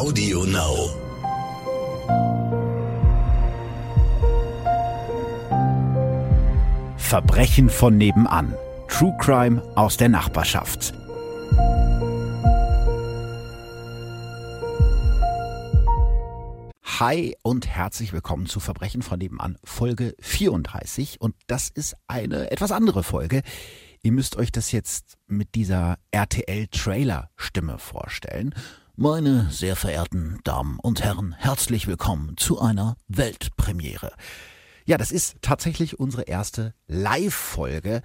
Audio Now. Verbrechen von nebenan. True Crime aus der Nachbarschaft. Hi und herzlich willkommen zu Verbrechen von nebenan, Folge 34. Und das ist eine etwas andere Folge. Ihr müsst euch das jetzt mit dieser RTL-Trailer-Stimme vorstellen. Meine sehr verehrten Damen und Herren, herzlich willkommen zu einer Weltpremiere. Ja, das ist tatsächlich unsere erste Live-Folge.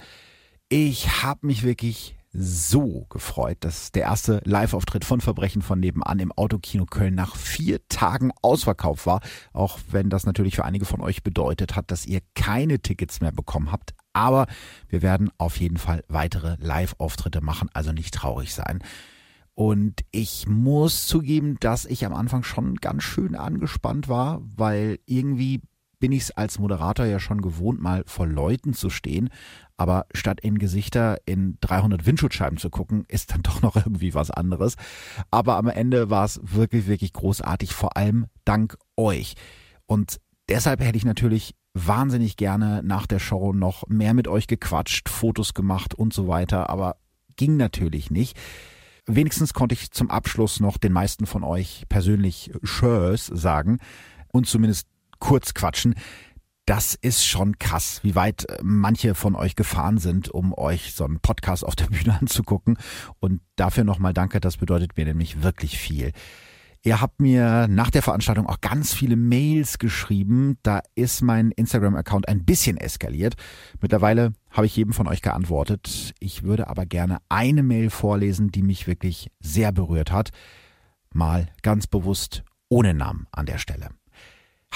Ich habe mich wirklich so gefreut, dass der erste Live-Auftritt von Verbrechen von nebenan im Autokino Köln nach vier Tagen ausverkauft war. Auch wenn das natürlich für einige von euch bedeutet hat, dass ihr keine Tickets mehr bekommen habt. Aber wir werden auf jeden Fall weitere Live-Auftritte machen, also nicht traurig sein. Und ich muss zugeben, dass ich am Anfang schon ganz schön angespannt war, weil irgendwie bin ich es als Moderator ja schon gewohnt, mal vor Leuten zu stehen. Aber statt in Gesichter in 300 Windschutzscheiben zu gucken, ist dann doch noch irgendwie was anderes. Aber am Ende war es wirklich, wirklich großartig, vor allem dank euch. Und deshalb hätte ich natürlich wahnsinnig gerne nach der Show noch mehr mit euch gequatscht, Fotos gemacht und so weiter. Aber ging natürlich nicht. Wenigstens konnte ich zum Abschluss noch den meisten von euch persönlich Tschüss sagen und zumindest kurz quatschen. Das ist schon krass, wie weit manche von euch gefahren sind, um euch so einen Podcast auf der Bühne anzugucken. Und dafür nochmal danke, das bedeutet mir nämlich wirklich viel. Ihr habt mir nach der Veranstaltung auch ganz viele Mails geschrieben. Da ist mein Instagram-Account ein bisschen eskaliert. Mittlerweile habe ich jedem von euch geantwortet. Ich würde aber gerne eine Mail vorlesen, die mich wirklich sehr berührt hat. Mal ganz bewusst ohne Namen an der Stelle.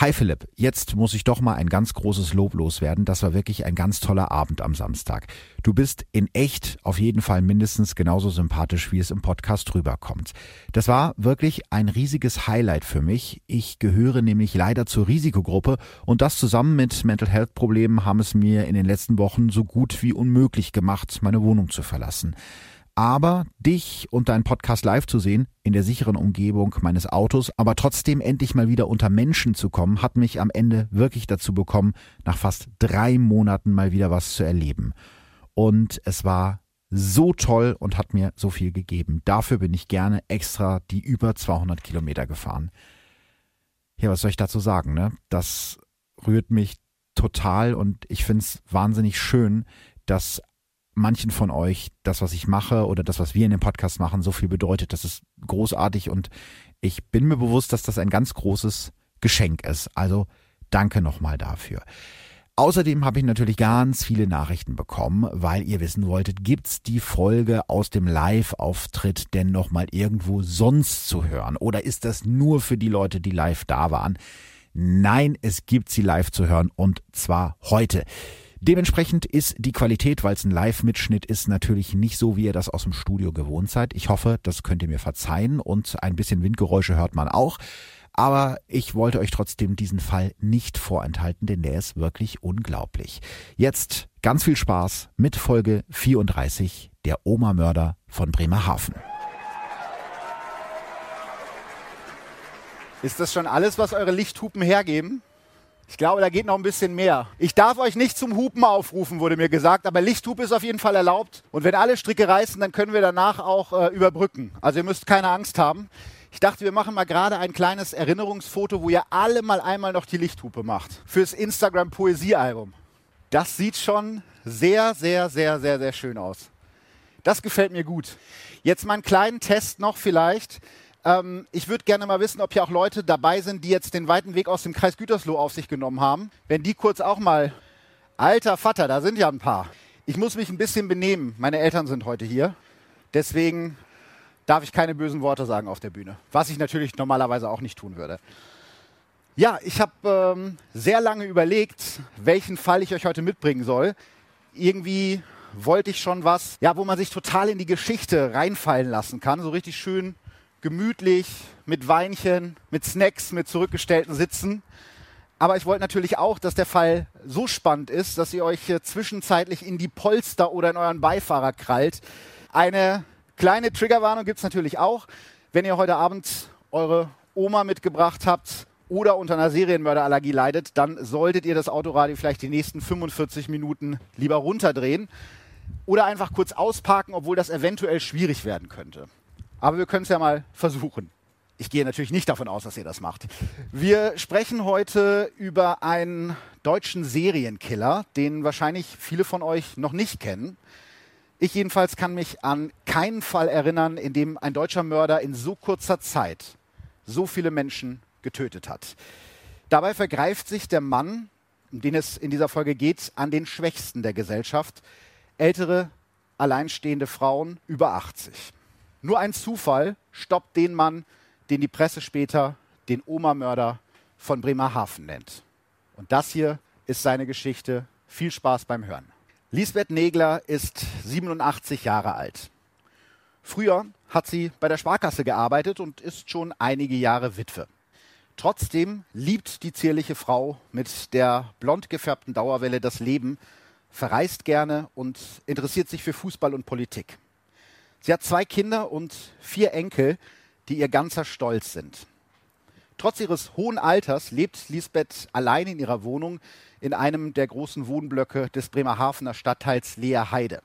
Hi Philipp, jetzt muss ich doch mal ein ganz großes Lob loswerden. Das war wirklich ein ganz toller Abend am Samstag. Du bist in echt auf jeden Fall mindestens genauso sympathisch, wie es im Podcast rüberkommt. Das war wirklich ein riesiges Highlight für mich. Ich gehöre nämlich leider zur Risikogruppe und das zusammen mit Mental Health Problemen haben es mir in den letzten Wochen so gut wie unmöglich gemacht, meine Wohnung zu verlassen. Aber dich und deinen Podcast live zu sehen, in der sicheren Umgebung meines Autos, aber trotzdem endlich mal wieder unter Menschen zu kommen, hat mich am Ende wirklich dazu bekommen, nach fast drei Monaten mal wieder was zu erleben. Und es war so toll und hat mir so viel gegeben. Dafür bin ich gerne extra die über 200 Kilometer gefahren. Ja, was soll ich dazu sagen, ne? Das rührt mich total und ich finde es wahnsinnig schön, dass manchen von euch das, was ich mache oder das, was wir in dem Podcast machen, so viel bedeutet. Das ist großartig und ich bin mir bewusst, dass das ein ganz großes Geschenk ist. Also danke nochmal dafür. Außerdem habe ich natürlich ganz viele Nachrichten bekommen, weil ihr wissen wolltet, gibt's die Folge aus dem Live-Auftritt denn nochmal irgendwo sonst zu hören? Oder ist das nur für die Leute, die live da waren? Nein, es gibt sie live zu hören und zwar heute. Dementsprechend ist die Qualität, weil es ein Live-Mitschnitt ist, natürlich nicht so, wie ihr das aus dem Studio gewohnt seid. Ich hoffe, das könnt ihr mir verzeihen und ein bisschen Windgeräusche hört man auch. Aber ich wollte euch trotzdem diesen Fall nicht vorenthalten, denn der ist wirklich unglaublich. Jetzt ganz viel Spaß mit Folge 34, der Oma-Mörder von Bremerhaven. Ist das schon alles, was eure Lichthupen hergeben? Ich glaube, da geht noch ein bisschen mehr. Ich darf euch nicht zum Hupen aufrufen, wurde mir gesagt, aber Lichthupe ist auf jeden Fall erlaubt. Und wenn alle Stricke reißen, dann können wir danach auch äh, überbrücken. Also ihr müsst keine Angst haben. Ich dachte, wir machen mal gerade ein kleines Erinnerungsfoto, wo ihr alle mal einmal noch die Lichthupe macht. Fürs Instagram Poesiealbum. Das sieht schon sehr, sehr, sehr, sehr, sehr schön aus. Das gefällt mir gut. Jetzt mal einen kleinen Test noch vielleicht. Ähm, ich würde gerne mal wissen, ob hier auch Leute dabei sind, die jetzt den weiten Weg aus dem Kreis Gütersloh auf sich genommen haben. Wenn die kurz auch mal, alter Vater, da sind ja ein paar. Ich muss mich ein bisschen benehmen. Meine Eltern sind heute hier. Deswegen darf ich keine bösen Worte sagen auf der Bühne. Was ich natürlich normalerweise auch nicht tun würde. Ja, ich habe ähm, sehr lange überlegt, welchen Fall ich euch heute mitbringen soll. Irgendwie wollte ich schon was, ja, wo man sich total in die Geschichte reinfallen lassen kann. So richtig schön gemütlich, mit Weinchen, mit Snacks, mit zurückgestellten Sitzen. Aber ich wollte natürlich auch, dass der Fall so spannend ist, dass ihr euch zwischenzeitlich in die Polster oder in euren Beifahrer krallt. Eine kleine Triggerwarnung gibt es natürlich auch. Wenn ihr heute Abend eure Oma mitgebracht habt oder unter einer Serienmörderallergie leidet, dann solltet ihr das Autoradio vielleicht die nächsten 45 Minuten lieber runterdrehen oder einfach kurz ausparken, obwohl das eventuell schwierig werden könnte. Aber wir können es ja mal versuchen. Ich gehe natürlich nicht davon aus, dass ihr das macht. Wir sprechen heute über einen deutschen Serienkiller, den wahrscheinlich viele von euch noch nicht kennen. Ich jedenfalls kann mich an keinen Fall erinnern, in dem ein deutscher Mörder in so kurzer Zeit so viele Menschen getötet hat. Dabei vergreift sich der Mann, um den es in dieser Folge geht, an den Schwächsten der Gesellschaft, ältere, alleinstehende Frauen über 80. Nur ein Zufall stoppt den Mann, den die Presse später den Oma-Mörder von Bremerhaven nennt. Und das hier ist seine Geschichte. Viel Spaß beim Hören. Lisbeth Negler ist 87 Jahre alt. Früher hat sie bei der Sparkasse gearbeitet und ist schon einige Jahre Witwe. Trotzdem liebt die zierliche Frau mit der blond gefärbten Dauerwelle das Leben, verreist gerne und interessiert sich für Fußball und Politik. Sie hat zwei Kinder und vier Enkel, die ihr ganzer Stolz sind. Trotz ihres hohen Alters lebt Lisbeth allein in ihrer Wohnung in einem der großen Wohnblöcke des Bremerhavener Stadtteils Leerheide.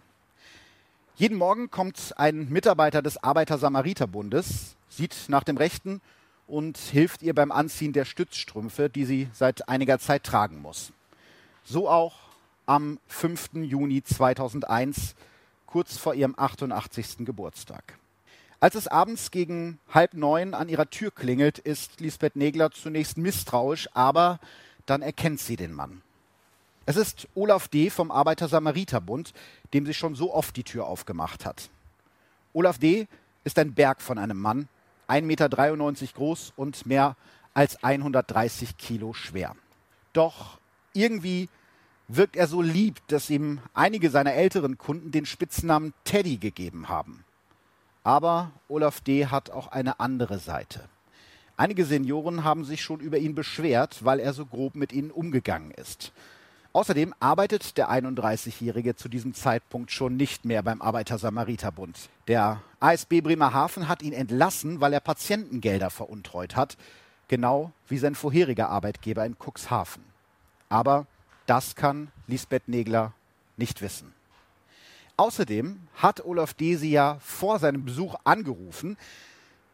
Jeden Morgen kommt ein Mitarbeiter des Arbeiter-Samariter-Bundes, sieht nach dem Rechten und hilft ihr beim Anziehen der Stützstrümpfe, die sie seit einiger Zeit tragen muss. So auch am 5. Juni 2001, kurz vor ihrem 88. Geburtstag. Als es abends gegen halb neun an ihrer Tür klingelt, ist Lisbeth Negler zunächst misstrauisch, aber dann erkennt sie den Mann. Es ist Olaf D. vom Arbeiter-Samariter-Bund, dem sie schon so oft die Tür aufgemacht hat. Olaf D. ist ein Berg von einem Mann, 1,93 Meter groß und mehr als 130 Kilo schwer. Doch irgendwie wirkt er so lieb, dass ihm einige seiner älteren Kunden den Spitznamen Teddy gegeben haben. Aber Olaf D. hat auch eine andere Seite. Einige Senioren haben sich schon über ihn beschwert, weil er so grob mit ihnen umgegangen ist. Außerdem arbeitet der 31-Jährige zu diesem Zeitpunkt schon nicht mehr beim Arbeiter-Samariter-Bund. Der ASB Bremerhaven hat ihn entlassen, weil er Patientengelder veruntreut hat, genau wie sein vorheriger Arbeitgeber in Cuxhaven. Aber das kann Lisbeth Negler nicht wissen. Außerdem hat Olaf Desi ja vor seinem Besuch angerufen,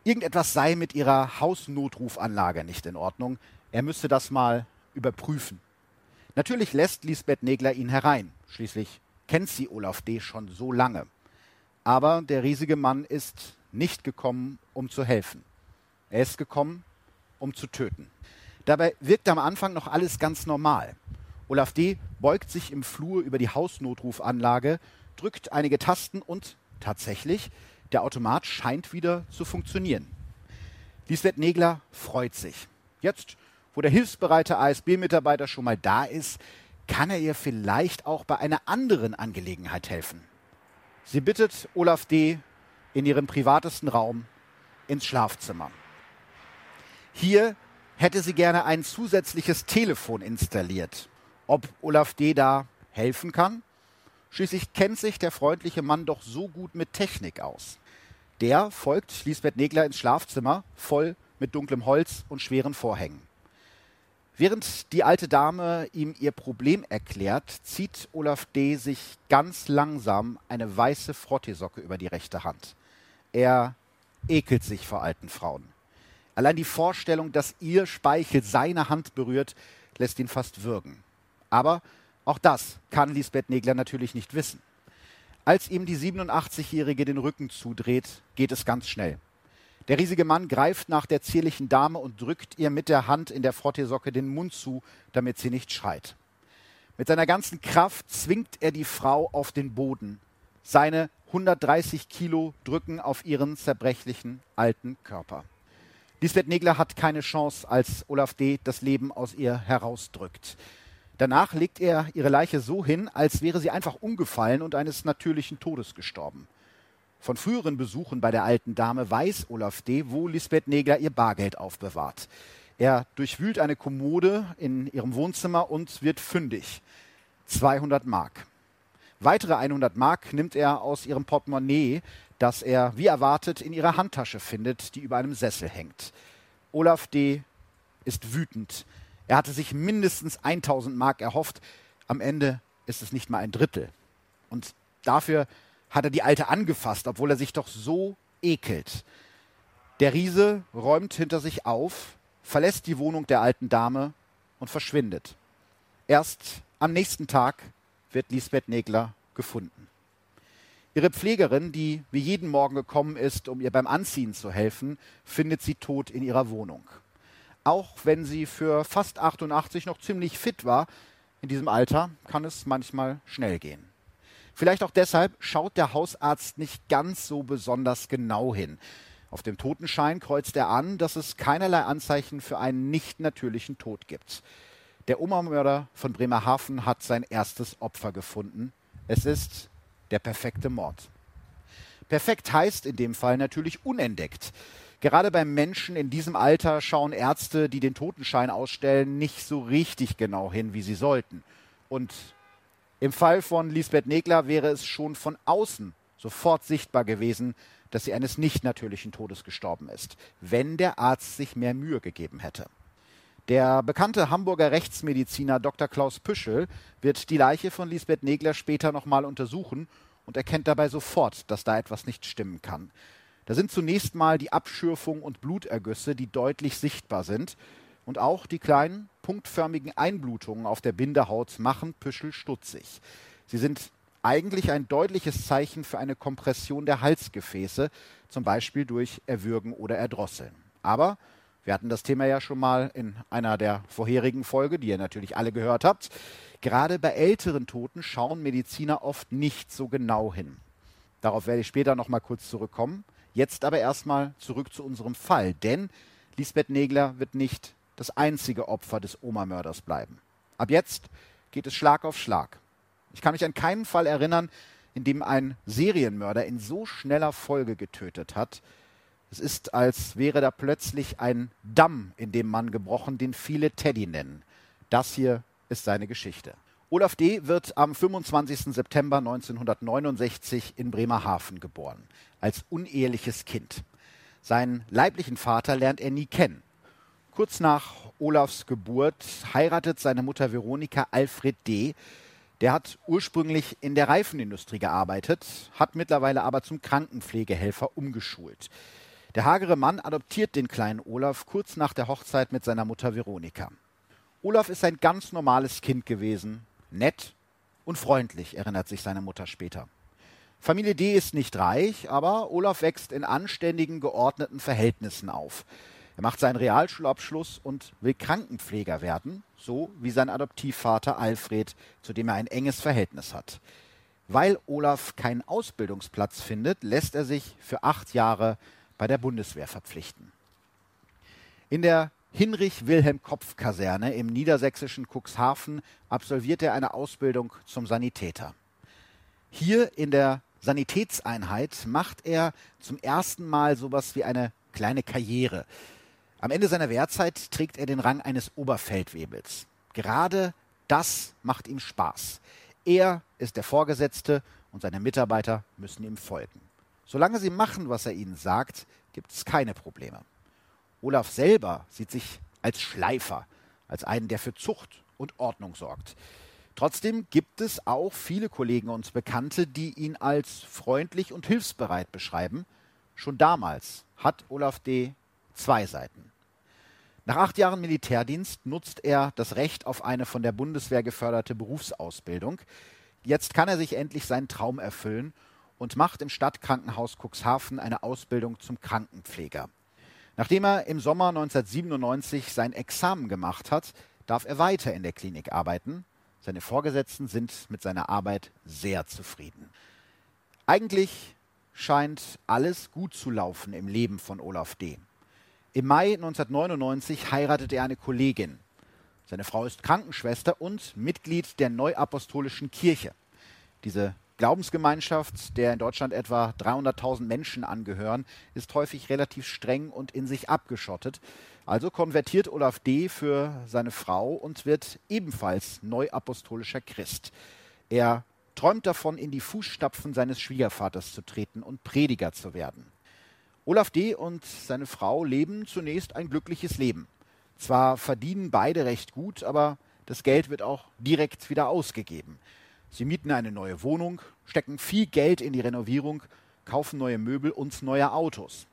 irgendetwas sei mit ihrer Hausnotrufanlage nicht in Ordnung. Er müsste das mal überprüfen. Natürlich lässt Lisbeth Negler ihn herein. Schließlich kennt sie Olaf D. schon so lange. Aber der riesige Mann ist nicht gekommen, um zu helfen. Er ist gekommen, um zu töten. Dabei wirkt am Anfang noch alles ganz normal. Olaf D. beugt sich im Flur über die Hausnotrufanlage drückt einige Tasten und tatsächlich, der Automat scheint wieder zu funktionieren. Lisbeth Negler freut sich. Jetzt, wo der hilfsbereite ASB-Mitarbeiter schon mal da ist, kann er ihr vielleicht auch bei einer anderen Angelegenheit helfen. Sie bittet Olaf D. in ihren privatesten Raum ins Schlafzimmer. Hier hätte sie gerne ein zusätzliches Telefon installiert. Ob Olaf D. da helfen kann? Schließlich kennt sich der freundliche Mann doch so gut mit Technik aus. Der folgt Lisbeth Negler ins Schlafzimmer, voll mit dunklem Holz und schweren Vorhängen. Während die alte Dame ihm ihr Problem erklärt, zieht Olaf D. sich ganz langsam eine weiße Frotteesocke über die rechte Hand. Er ekelt sich vor alten Frauen. Allein die Vorstellung, dass ihr Speichel seine Hand berührt, lässt ihn fast würgen. Aber auch das kann Lisbeth Negler natürlich nicht wissen. Als ihm die 87-Jährige den Rücken zudreht, geht es ganz schnell. Der riesige Mann greift nach der zierlichen Dame und drückt ihr mit der Hand in der Frotteesocke den Mund zu, damit sie nicht schreit. Mit seiner ganzen Kraft zwingt er die Frau auf den Boden. Seine 130 Kilo drücken auf ihren zerbrechlichen alten Körper. Lisbeth Negler hat keine Chance, als Olaf D. das Leben aus ihr herausdrückt. Danach legt er ihre Leiche so hin, als wäre sie einfach umgefallen und eines natürlichen Todes gestorben. Von früheren Besuchen bei der alten Dame weiß Olaf D., wo Lisbeth Neger ihr Bargeld aufbewahrt. Er durchwühlt eine Kommode in ihrem Wohnzimmer und wird fündig. 200 Mark. Weitere 100 Mark nimmt er aus ihrem Portemonnaie, das er, wie erwartet, in ihrer Handtasche findet, die über einem Sessel hängt. Olaf D. ist wütend. Er hatte sich mindestens 1000 Mark erhofft. Am Ende ist es nicht mal ein Drittel. Und dafür hat er die Alte angefasst, obwohl er sich doch so ekelt. Der Riese räumt hinter sich auf, verlässt die Wohnung der alten Dame und verschwindet. Erst am nächsten Tag wird Lisbeth Negler gefunden. Ihre Pflegerin, die wie jeden Morgen gekommen ist, um ihr beim Anziehen zu helfen, findet sie tot in ihrer Wohnung. Auch wenn sie für fast 88 noch ziemlich fit war, in diesem Alter kann es manchmal schnell gehen. Vielleicht auch deshalb schaut der Hausarzt nicht ganz so besonders genau hin. Auf dem Totenschein kreuzt er an, dass es keinerlei Anzeichen für einen nicht natürlichen Tod gibt. Der Oma-Mörder von Bremerhaven hat sein erstes Opfer gefunden. Es ist der perfekte Mord. Perfekt heißt in dem Fall natürlich unentdeckt. Gerade beim Menschen in diesem Alter schauen Ärzte, die den Totenschein ausstellen, nicht so richtig genau hin, wie sie sollten. Und im Fall von Lisbeth Negler wäre es schon von außen sofort sichtbar gewesen, dass sie eines nicht natürlichen Todes gestorben ist, wenn der Arzt sich mehr Mühe gegeben hätte. Der bekannte Hamburger Rechtsmediziner Dr. Klaus Püschel wird die Leiche von Lisbeth Negler später nochmal untersuchen und erkennt dabei sofort, dass da etwas nicht stimmen kann. Da sind zunächst mal die Abschürfung und Blutergüsse, die deutlich sichtbar sind. Und auch die kleinen, punktförmigen Einblutungen auf der Bindehaut machen Püschel stutzig. Sie sind eigentlich ein deutliches Zeichen für eine Kompression der Halsgefäße, zum Beispiel durch Erwürgen oder Erdrosseln. Aber wir hatten das Thema ja schon mal in einer der vorherigen Folge, die ihr natürlich alle gehört habt. Gerade bei älteren Toten schauen Mediziner oft nicht so genau hin. Darauf werde ich später noch mal kurz zurückkommen. Jetzt aber erstmal zurück zu unserem Fall, denn Lisbeth Negler wird nicht das einzige Opfer des Oma-Mörders bleiben. Ab jetzt geht es Schlag auf Schlag. Ich kann mich an keinen Fall erinnern, in dem ein Serienmörder in so schneller Folge getötet hat, es ist, als wäre da plötzlich ein Damm in dem Mann gebrochen, den viele Teddy nennen. Das hier ist seine Geschichte. Olaf D. wird am 25. September 1969 in Bremerhaven geboren, als uneheliches Kind. Seinen leiblichen Vater lernt er nie kennen. Kurz nach Olafs Geburt heiratet seine Mutter Veronika Alfred D., der hat ursprünglich in der Reifenindustrie gearbeitet, hat mittlerweile aber zum Krankenpflegehelfer umgeschult. Der hagere Mann adoptiert den kleinen Olaf kurz nach der Hochzeit mit seiner Mutter Veronika. Olaf ist ein ganz normales Kind gewesen, nett und freundlich, erinnert sich seine Mutter später. Familie D ist nicht reich, aber Olaf wächst in anständigen, geordneten Verhältnissen auf. Er macht seinen Realschulabschluss und will Krankenpfleger werden, so wie sein Adoptivvater Alfred, zu dem er ein enges Verhältnis hat. Weil Olaf keinen Ausbildungsplatz findet, lässt er sich für acht Jahre bei der Bundeswehr verpflichten. In der Hinrich-Wilhelm-Kopf-Kaserne im niedersächsischen Cuxhaven absolviert er eine Ausbildung zum Sanitäter. Hier in der Sanitätseinheit macht er zum ersten Mal sowas wie eine kleine Karriere. Am Ende seiner Wehrzeit trägt er den Rang eines Oberfeldwebels. Gerade das macht ihm Spaß. Er ist der Vorgesetzte und seine Mitarbeiter müssen ihm folgen. Solange sie machen, was er ihnen sagt, gibt es keine Probleme. Olaf selber sieht sich als Schleifer, als einen, der für Zucht und Ordnung sorgt. Trotzdem gibt es auch viele Kollegen und Bekannte, die ihn als freundlich und hilfsbereit beschreiben. Schon damals hat Olaf D. zwei Seiten. Nach acht Jahren Militärdienst nutzt er das Recht auf eine von der Bundeswehr geförderte Berufsausbildung. Jetzt kann er sich endlich seinen Traum erfüllen und macht im Stadtkrankenhaus Cuxhaven eine Ausbildung zum Krankenpfleger. Nachdem er im Sommer 1997 sein Examen gemacht hat, darf er weiter in der Klinik arbeiten. Seine Vorgesetzten sind mit seiner Arbeit sehr zufrieden. Eigentlich scheint alles gut zu laufen im Leben von Olaf D. Im Mai 1999 heiratet er eine Kollegin. Seine Frau ist Krankenschwester und Mitglied der Neuapostolischen Kirche. Diese Glaubensgemeinschaft, der in Deutschland etwa 300.000 Menschen angehören, ist häufig relativ streng und in sich abgeschottet. Also konvertiert Olaf D. für seine Frau und wird ebenfalls neuapostolischer Christ. Er träumt davon, in die Fußstapfen seines Schwiegervaters zu treten und Prediger zu werden. Olaf D. und seine Frau leben zunächst ein glückliches Leben. Zwar verdienen beide recht gut, aber das Geld wird auch direkt wieder ausgegeben. Sie mieten eine neue Wohnung, stecken viel Geld in die Renovierung, kaufen neue Möbel und neue Autos.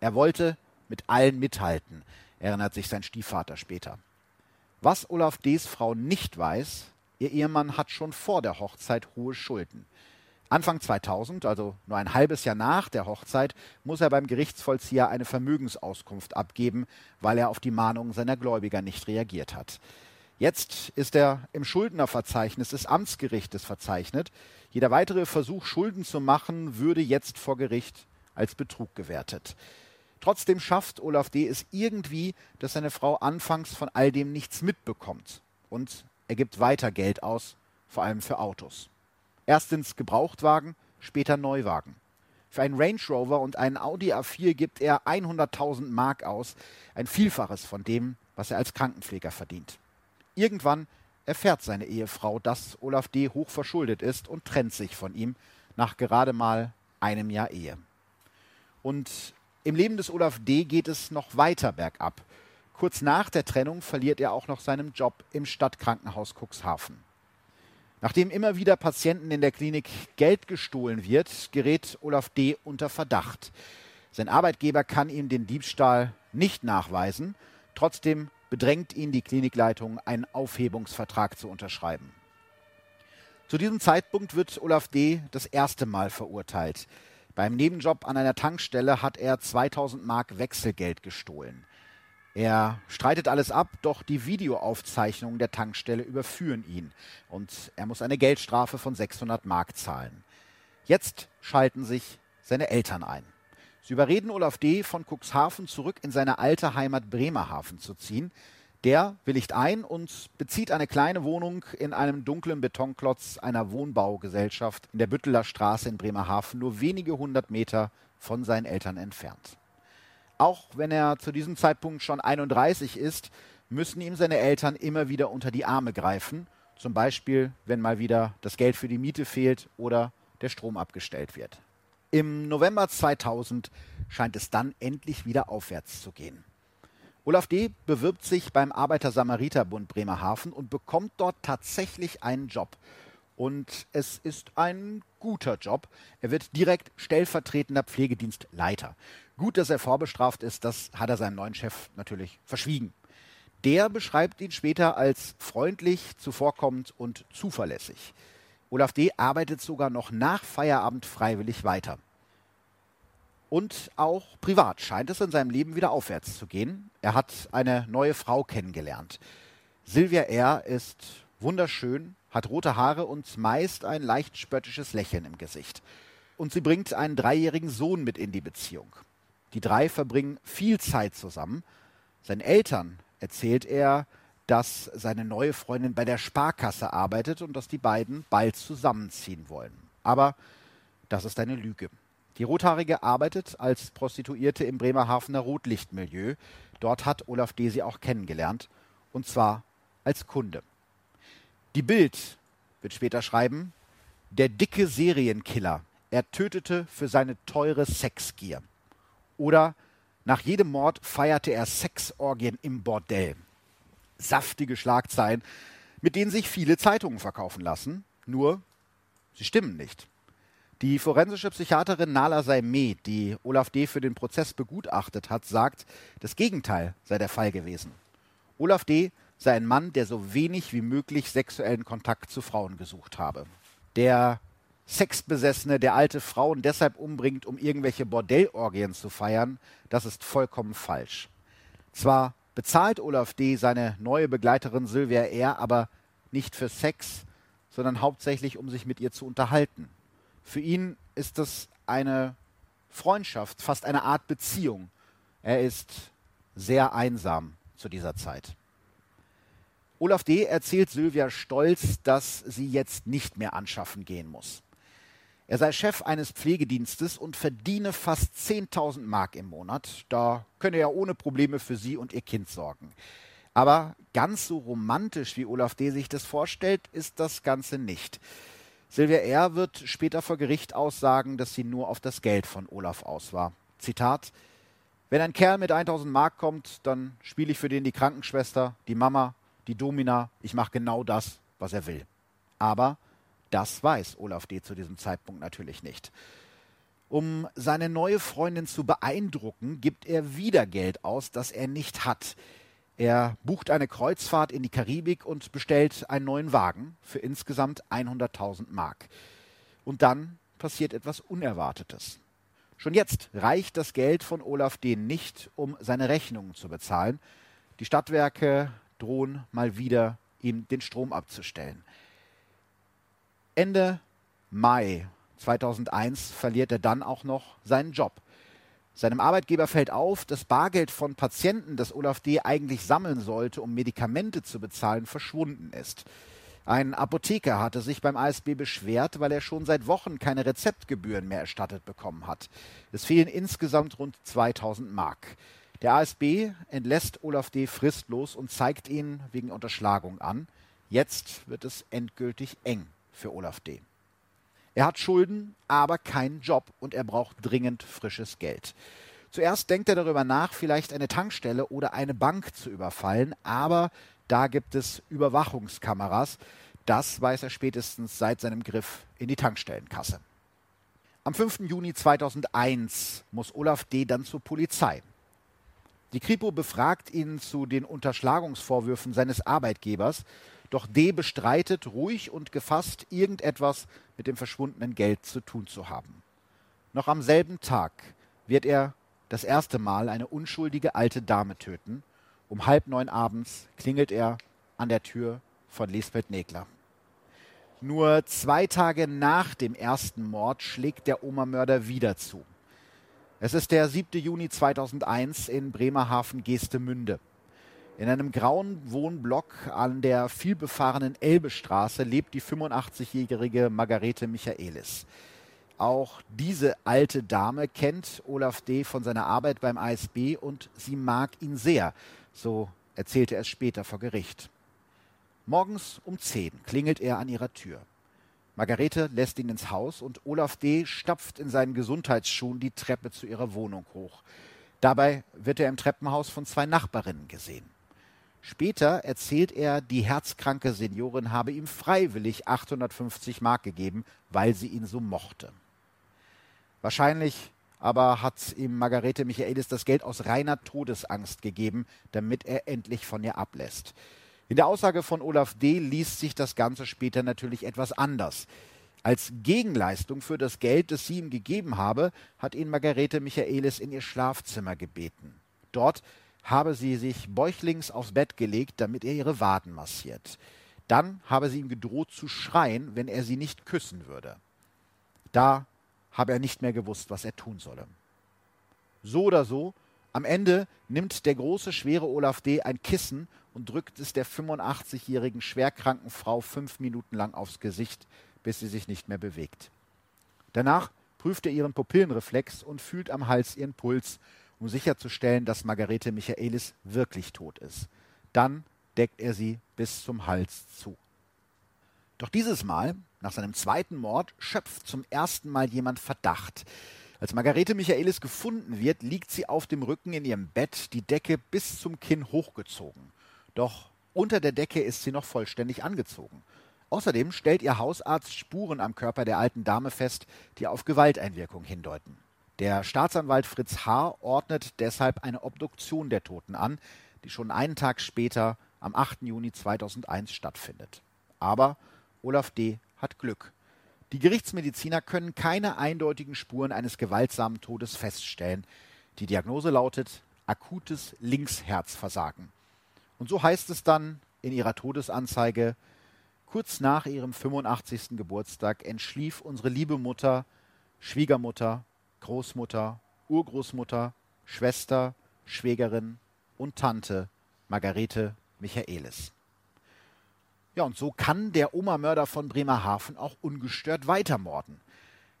Er wollte mit allen mithalten, erinnert sich sein Stiefvater später. Was Olaf D.s Frau nicht weiß, ihr Ehemann hat schon vor der Hochzeit hohe Schulden. Anfang 2000, also nur ein halbes Jahr nach der Hochzeit, muss er beim Gerichtsvollzieher eine Vermögensauskunft abgeben, weil er auf die Mahnungen seiner Gläubiger nicht reagiert hat. Jetzt ist er im Schuldnerverzeichnis des Amtsgerichtes verzeichnet. Jeder weitere Versuch, Schulden zu machen, würde jetzt vor Gericht als Betrug gewertet. Trotzdem schafft Olaf D. es irgendwie, dass seine Frau anfangs von all dem nichts mitbekommt. Und er gibt weiter Geld aus, vor allem für Autos. Erstens Gebrauchtwagen, später Neuwagen. Für einen Range Rover und einen Audi A4 gibt er 100.000 Mark aus, ein Vielfaches von dem, was er als Krankenpfleger verdient. Irgendwann erfährt seine Ehefrau, dass Olaf D. hoch verschuldet ist und trennt sich von ihm nach gerade mal einem Jahr Ehe. Und im Leben des Olaf D. geht es noch weiter bergab. Kurz nach der Trennung verliert er auch noch seinen Job im Stadtkrankenhaus Cuxhaven. Nachdem immer wieder Patienten in der Klinik Geld gestohlen wird, gerät Olaf D. unter Verdacht. Sein Arbeitgeber kann ihm den Diebstahl nicht nachweisen, trotzdem bedrängt ihn die Klinikleitung, einen Aufhebungsvertrag zu unterschreiben. Zu diesem Zeitpunkt wird Olaf D. das erste Mal verurteilt. Beim Nebenjob an einer Tankstelle hat er 2000 Mark Wechselgeld gestohlen. Er streitet alles ab, doch die Videoaufzeichnungen der Tankstelle überführen ihn und er muss eine Geldstrafe von 600 Mark zahlen. Jetzt schalten sich seine Eltern ein. Sie überreden Olaf D. von Cuxhaven zurück in seine alte Heimat Bremerhaven zu ziehen. Der willigt ein und bezieht eine kleine Wohnung in einem dunklen Betonklotz einer Wohnbaugesellschaft in der Bütteler Straße in Bremerhaven, nur wenige hundert Meter von seinen Eltern entfernt. Auch wenn er zu diesem Zeitpunkt schon 31 ist, müssen ihm seine Eltern immer wieder unter die Arme greifen, zum Beispiel wenn mal wieder das Geld für die Miete fehlt oder der Strom abgestellt wird. Im November 2000 scheint es dann endlich wieder aufwärts zu gehen. Olaf D. bewirbt sich beim Arbeiter-Samariter-Bund Bremerhaven und bekommt dort tatsächlich einen Job. Und es ist ein guter Job. Er wird direkt stellvertretender Pflegedienstleiter. Gut, dass er vorbestraft ist, das hat er seinem neuen Chef natürlich verschwiegen. Der beschreibt ihn später als freundlich, zuvorkommend und zuverlässig. Olaf D. arbeitet sogar noch nach Feierabend freiwillig weiter. Und auch privat scheint es in seinem Leben wieder aufwärts zu gehen. Er hat eine neue Frau kennengelernt. Silvia R. ist wunderschön, hat rote Haare und meist ein leicht spöttisches Lächeln im Gesicht. Und sie bringt einen dreijährigen Sohn mit in die Beziehung. Die drei verbringen viel Zeit zusammen. Seinen Eltern erzählt er, dass seine neue Freundin bei der Sparkasse arbeitet und dass die beiden bald zusammenziehen wollen. Aber das ist eine Lüge. Die Rothaarige arbeitet als Prostituierte im Bremerhavener Rotlichtmilieu. Dort hat Olaf D. sie auch kennengelernt. Und zwar als Kunde. Die Bild wird später schreiben, der dicke Serienkiller. Er tötete für seine teure Sexgier. Oder nach jedem Mord feierte er Sexorgien im Bordell. Saftige Schlagzeilen, mit denen sich viele Zeitungen verkaufen lassen, nur sie stimmen nicht. Die forensische Psychiaterin Nala Saimeh, die Olaf D. für den Prozess begutachtet hat, sagt, das Gegenteil sei der Fall gewesen. Olaf D. sei ein Mann, der so wenig wie möglich sexuellen Kontakt zu Frauen gesucht habe. Der Sexbesessene, der alte Frauen deshalb umbringt, um irgendwelche Bordellorgien zu feiern, das ist vollkommen falsch. Zwar bezahlt Olaf D. seine neue Begleiterin Sylvia R., aber nicht für Sex, sondern hauptsächlich, um sich mit ihr zu unterhalten. Für ihn ist das eine Freundschaft, fast eine Art Beziehung. Er ist sehr einsam zu dieser Zeit. Olaf D. erzählt Sylvia stolz, dass sie jetzt nicht mehr anschaffen gehen muss. Er sei Chef eines Pflegedienstes und verdiene fast 10.000 Mark im Monat. Da könne er ohne Probleme für sie und ihr Kind sorgen. Aber ganz so romantisch, wie Olaf D. sich das vorstellt, ist das Ganze nicht. Silvia R. wird später vor Gericht aussagen, dass sie nur auf das Geld von Olaf aus war. Zitat: Wenn ein Kerl mit 1000 Mark kommt, dann spiele ich für den die Krankenschwester, die Mama, die Domina. Ich mache genau das, was er will. Aber das weiß Olaf D. zu diesem Zeitpunkt natürlich nicht. Um seine neue Freundin zu beeindrucken, gibt er wieder Geld aus, das er nicht hat. Er bucht eine Kreuzfahrt in die Karibik und bestellt einen neuen Wagen für insgesamt 100.000 Mark. Und dann passiert etwas Unerwartetes. Schon jetzt reicht das Geld von Olaf D. nicht, um seine Rechnungen zu bezahlen. Die Stadtwerke drohen mal wieder, ihm den Strom abzustellen. Ende Mai 2001 verliert er dann auch noch seinen Job. Seinem Arbeitgeber fällt auf, das Bargeld von Patienten, das Olaf D. eigentlich sammeln sollte, um Medikamente zu bezahlen, verschwunden ist. Ein Apotheker hatte sich beim ASB beschwert, weil er schon seit Wochen keine Rezeptgebühren mehr erstattet bekommen hat. Es fehlen insgesamt rund 2000 Mark. Der ASB entlässt Olaf D. fristlos und zeigt ihn wegen Unterschlagung an. Jetzt wird es endgültig eng für Olaf D. Er hat Schulden, aber keinen Job und er braucht dringend frisches Geld. Zuerst denkt er darüber nach, vielleicht eine Tankstelle oder eine Bank zu überfallen, aber da gibt es Überwachungskameras. Das weiß er spätestens seit seinem Griff in die Tankstellenkasse. Am 5. Juni 2001 muss Olaf D. dann zur Polizei. Die Kripo befragt ihn zu den Unterschlagungsvorwürfen seines Arbeitgebers doch D bestreitet ruhig und gefasst, irgendetwas mit dem verschwundenen Geld zu tun zu haben. Noch am selben Tag wird er das erste Mal eine unschuldige alte Dame töten. Um halb neun abends klingelt er an der Tür von Lisbeth Negler. Nur zwei Tage nach dem ersten Mord schlägt der Oma-Mörder wieder zu. Es ist der 7. Juni 2001 in Bremerhaven-Geestemünde. In einem grauen Wohnblock an der vielbefahrenen Elbestraße lebt die 85-jährige Margarete Michaelis. Auch diese alte Dame kennt Olaf D. von seiner Arbeit beim ASB und sie mag ihn sehr, so erzählte er es später vor Gericht. Morgens um 10 klingelt er an ihrer Tür. Margarete lässt ihn ins Haus und Olaf D. stapft in seinen Gesundheitsschuhen die Treppe zu ihrer Wohnung hoch. Dabei wird er im Treppenhaus von zwei Nachbarinnen gesehen. Später erzählt er, die herzkranke Seniorin habe ihm freiwillig 850 Mark gegeben, weil sie ihn so mochte. Wahrscheinlich aber hat ihm Margarete Michaelis das Geld aus reiner Todesangst gegeben, damit er endlich von ihr ablässt. In der Aussage von Olaf D. liest sich das Ganze später natürlich etwas anders. Als Gegenleistung für das Geld, das sie ihm gegeben habe, hat ihn Margarete Michaelis in ihr Schlafzimmer gebeten. Dort habe sie sich bäuchlings aufs Bett gelegt, damit er ihre Waden massiert. Dann habe sie ihm gedroht zu schreien, wenn er sie nicht küssen würde. Da habe er nicht mehr gewusst, was er tun solle. So oder so, am Ende nimmt der große, schwere Olaf D. ein Kissen und drückt es der 85-jährigen schwerkranken Frau fünf Minuten lang aufs Gesicht, bis sie sich nicht mehr bewegt. Danach prüft er ihren Pupillenreflex und fühlt am Hals ihren Puls um sicherzustellen, dass Margarete Michaelis wirklich tot ist. Dann deckt er sie bis zum Hals zu. Doch dieses Mal, nach seinem zweiten Mord, schöpft zum ersten Mal jemand Verdacht. Als Margarete Michaelis gefunden wird, liegt sie auf dem Rücken in ihrem Bett, die Decke bis zum Kinn hochgezogen. Doch unter der Decke ist sie noch vollständig angezogen. Außerdem stellt ihr Hausarzt Spuren am Körper der alten Dame fest, die auf Gewalteinwirkung hindeuten. Der Staatsanwalt Fritz H. ordnet deshalb eine Obduktion der Toten an, die schon einen Tag später am 8. Juni 2001 stattfindet. Aber Olaf D. hat Glück. Die Gerichtsmediziner können keine eindeutigen Spuren eines gewaltsamen Todes feststellen. Die Diagnose lautet akutes Linksherzversagen. Und so heißt es dann in ihrer Todesanzeige, kurz nach ihrem 85. Geburtstag entschlief unsere liebe Mutter, Schwiegermutter Großmutter, Urgroßmutter, Schwester, Schwägerin und Tante Margarete Michaelis. Ja, und so kann der Oma-Mörder von Bremerhaven auch ungestört weitermorden.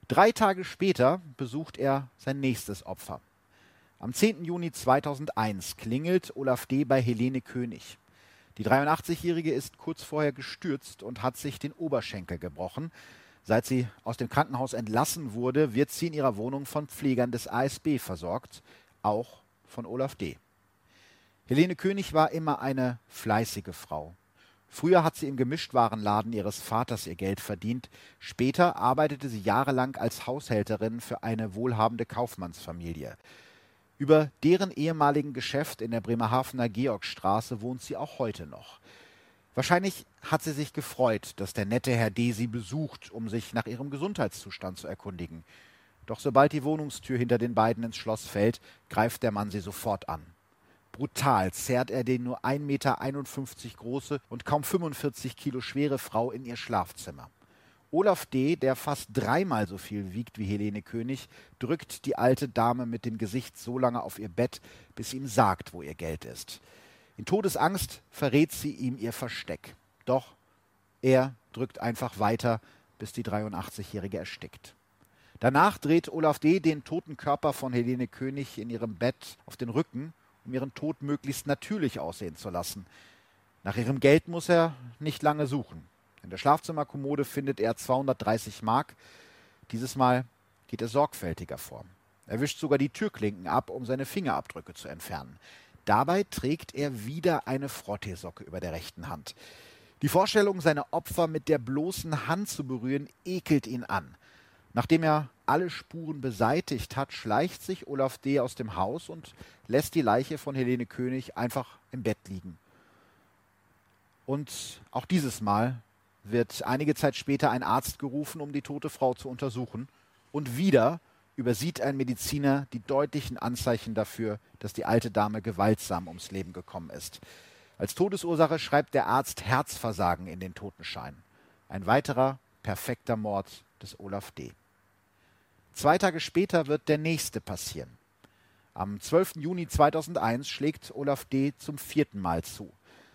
Drei Tage später besucht er sein nächstes Opfer. Am 10. Juni 2001 klingelt Olaf D. bei Helene König. Die 83-Jährige ist kurz vorher gestürzt und hat sich den Oberschenkel gebrochen. Seit sie aus dem Krankenhaus entlassen wurde, wird sie in ihrer Wohnung von Pflegern des ASB versorgt, auch von Olaf D. Helene König war immer eine fleißige Frau. Früher hat sie im Gemischtwarenladen ihres Vaters ihr Geld verdient, später arbeitete sie jahrelang als Haushälterin für eine wohlhabende Kaufmannsfamilie. Über deren ehemaligen Geschäft in der Bremerhavener Georgstraße wohnt sie auch heute noch. Wahrscheinlich hat sie sich gefreut, dass der nette Herr D. sie besucht, um sich nach ihrem Gesundheitszustand zu erkundigen. Doch sobald die Wohnungstür hinter den beiden ins Schloss fällt, greift der Mann sie sofort an. Brutal zerrt er den nur 1,51 Meter große und kaum 45 Kilo schwere Frau in ihr Schlafzimmer. Olaf D., der fast dreimal so viel wiegt wie Helene König, drückt die alte Dame mit dem Gesicht so lange auf ihr Bett, bis sie ihm sagt, wo ihr Geld ist. In Todesangst verrät sie ihm ihr Versteck. Doch er drückt einfach weiter, bis die 83-Jährige erstickt. Danach dreht Olaf D. den toten Körper von Helene König in ihrem Bett auf den Rücken um ihren Tod möglichst natürlich aussehen zu lassen. Nach ihrem Geld muss er nicht lange suchen. In der Schlafzimmerkommode findet er 230 Mark. Dieses Mal geht er sorgfältiger vor. Er wischt sogar die Türklinken ab, um seine Fingerabdrücke zu entfernen. Dabei trägt er wieder eine Frotteesocke über der rechten Hand. Die Vorstellung, seine Opfer mit der bloßen Hand zu berühren, ekelt ihn an. Nachdem er alle Spuren beseitigt hat, schleicht sich Olaf D. aus dem Haus und lässt die Leiche von Helene König einfach im Bett liegen. Und auch dieses Mal wird einige Zeit später ein Arzt gerufen, um die tote Frau zu untersuchen. Und wieder übersieht ein Mediziner die deutlichen Anzeichen dafür, dass die alte Dame gewaltsam ums Leben gekommen ist. Als Todesursache schreibt der Arzt Herzversagen in den Totenschein. Ein weiterer perfekter Mord des Olaf D. Zwei Tage später wird der nächste passieren. Am 12. Juni 2001 schlägt Olaf D. zum vierten Mal zu.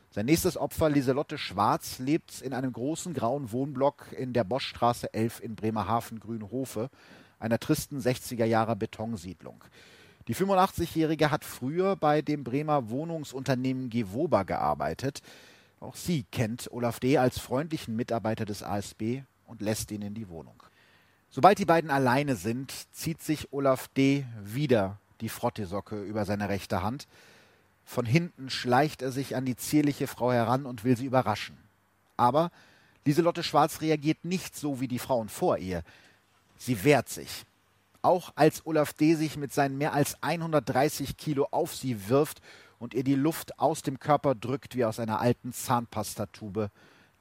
Sein nächstes Opfer, Lieselotte Schwarz, lebt in einem großen grauen Wohnblock in der Boschstraße 11 in Bremerhaven-Grünhofe, einer tristen 60er Jahre Betonsiedlung. Die 85-Jährige hat früher bei dem Bremer Wohnungsunternehmen Gewoba gearbeitet. Auch sie kennt Olaf D. als freundlichen Mitarbeiter des ASB und lässt ihn in die Wohnung. Sobald die beiden alleine sind, zieht sich Olaf D. wieder die Frottesocke über seine rechte Hand. Von hinten schleicht er sich an die zierliche Frau heran und will sie überraschen. Aber Lieselotte Schwarz reagiert nicht so wie die Frauen vor ihr. Sie wehrt sich. Auch als Olaf D. sich mit seinen mehr als 130 Kilo auf sie wirft und ihr die Luft aus dem Körper drückt wie aus einer alten Zahnpastatube.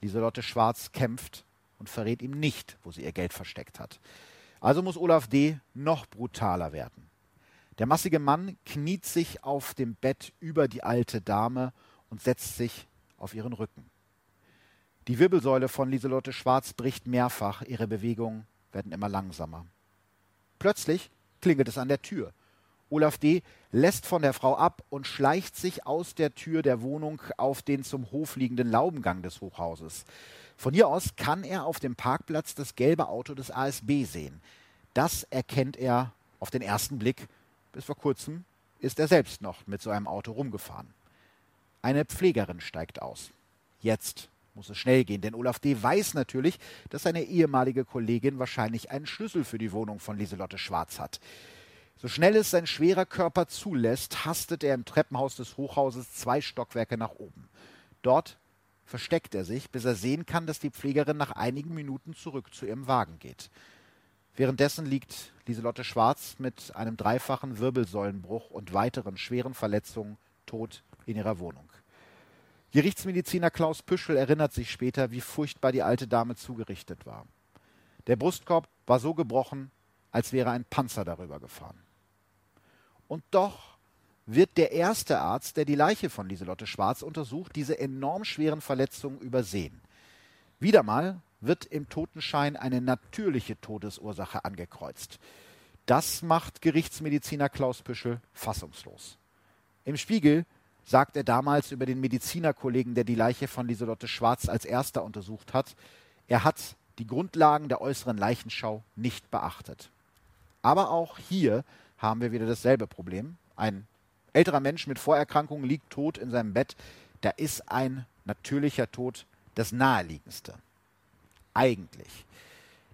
Lieselotte Schwarz kämpft und verrät ihm nicht, wo sie ihr Geld versteckt hat. Also muss Olaf D. noch brutaler werden. Der massige Mann kniet sich auf dem Bett über die alte Dame und setzt sich auf ihren Rücken. Die Wirbelsäule von Lieselotte Schwarz bricht mehrfach, ihre Bewegungen werden immer langsamer. Plötzlich klingelt es an der Tür. Olaf D. lässt von der Frau ab und schleicht sich aus der Tür der Wohnung auf den zum Hof liegenden Laubengang des Hochhauses. Von hier aus kann er auf dem Parkplatz das gelbe Auto des ASB sehen. Das erkennt er auf den ersten Blick. Bis vor kurzem ist er selbst noch mit so einem Auto rumgefahren. Eine Pflegerin steigt aus. Jetzt muss es schnell gehen, denn Olaf D. weiß natürlich, dass seine ehemalige Kollegin wahrscheinlich einen Schlüssel für die Wohnung von Lieselotte Schwarz hat. So schnell es sein schwerer Körper zulässt, hastet er im Treppenhaus des Hochhauses zwei Stockwerke nach oben. Dort versteckt er sich, bis er sehen kann, dass die Pflegerin nach einigen Minuten zurück zu ihrem Wagen geht. Währenddessen liegt Lieselotte Schwarz mit einem dreifachen Wirbelsäulenbruch und weiteren schweren Verletzungen tot in ihrer Wohnung. Gerichtsmediziner Klaus Püschel erinnert sich später, wie furchtbar die alte Dame zugerichtet war. Der Brustkorb war so gebrochen, als wäre ein Panzer darüber gefahren. Und doch wird der erste Arzt, der die Leiche von Lieselotte Schwarz untersucht, diese enorm schweren Verletzungen übersehen. Wieder mal wird im Totenschein eine natürliche Todesursache angekreuzt. Das macht Gerichtsmediziner Klaus Püschel fassungslos. Im Spiegel sagt er damals über den Medizinerkollegen, der die Leiche von Lieselotte Schwarz als erster untersucht hat, er hat die Grundlagen der äußeren Leichenschau nicht beachtet. Aber auch hier haben wir wieder dasselbe Problem. Ein älterer Mensch mit Vorerkrankungen liegt tot in seinem Bett, da ist ein natürlicher Tod das naheliegendste. Eigentlich.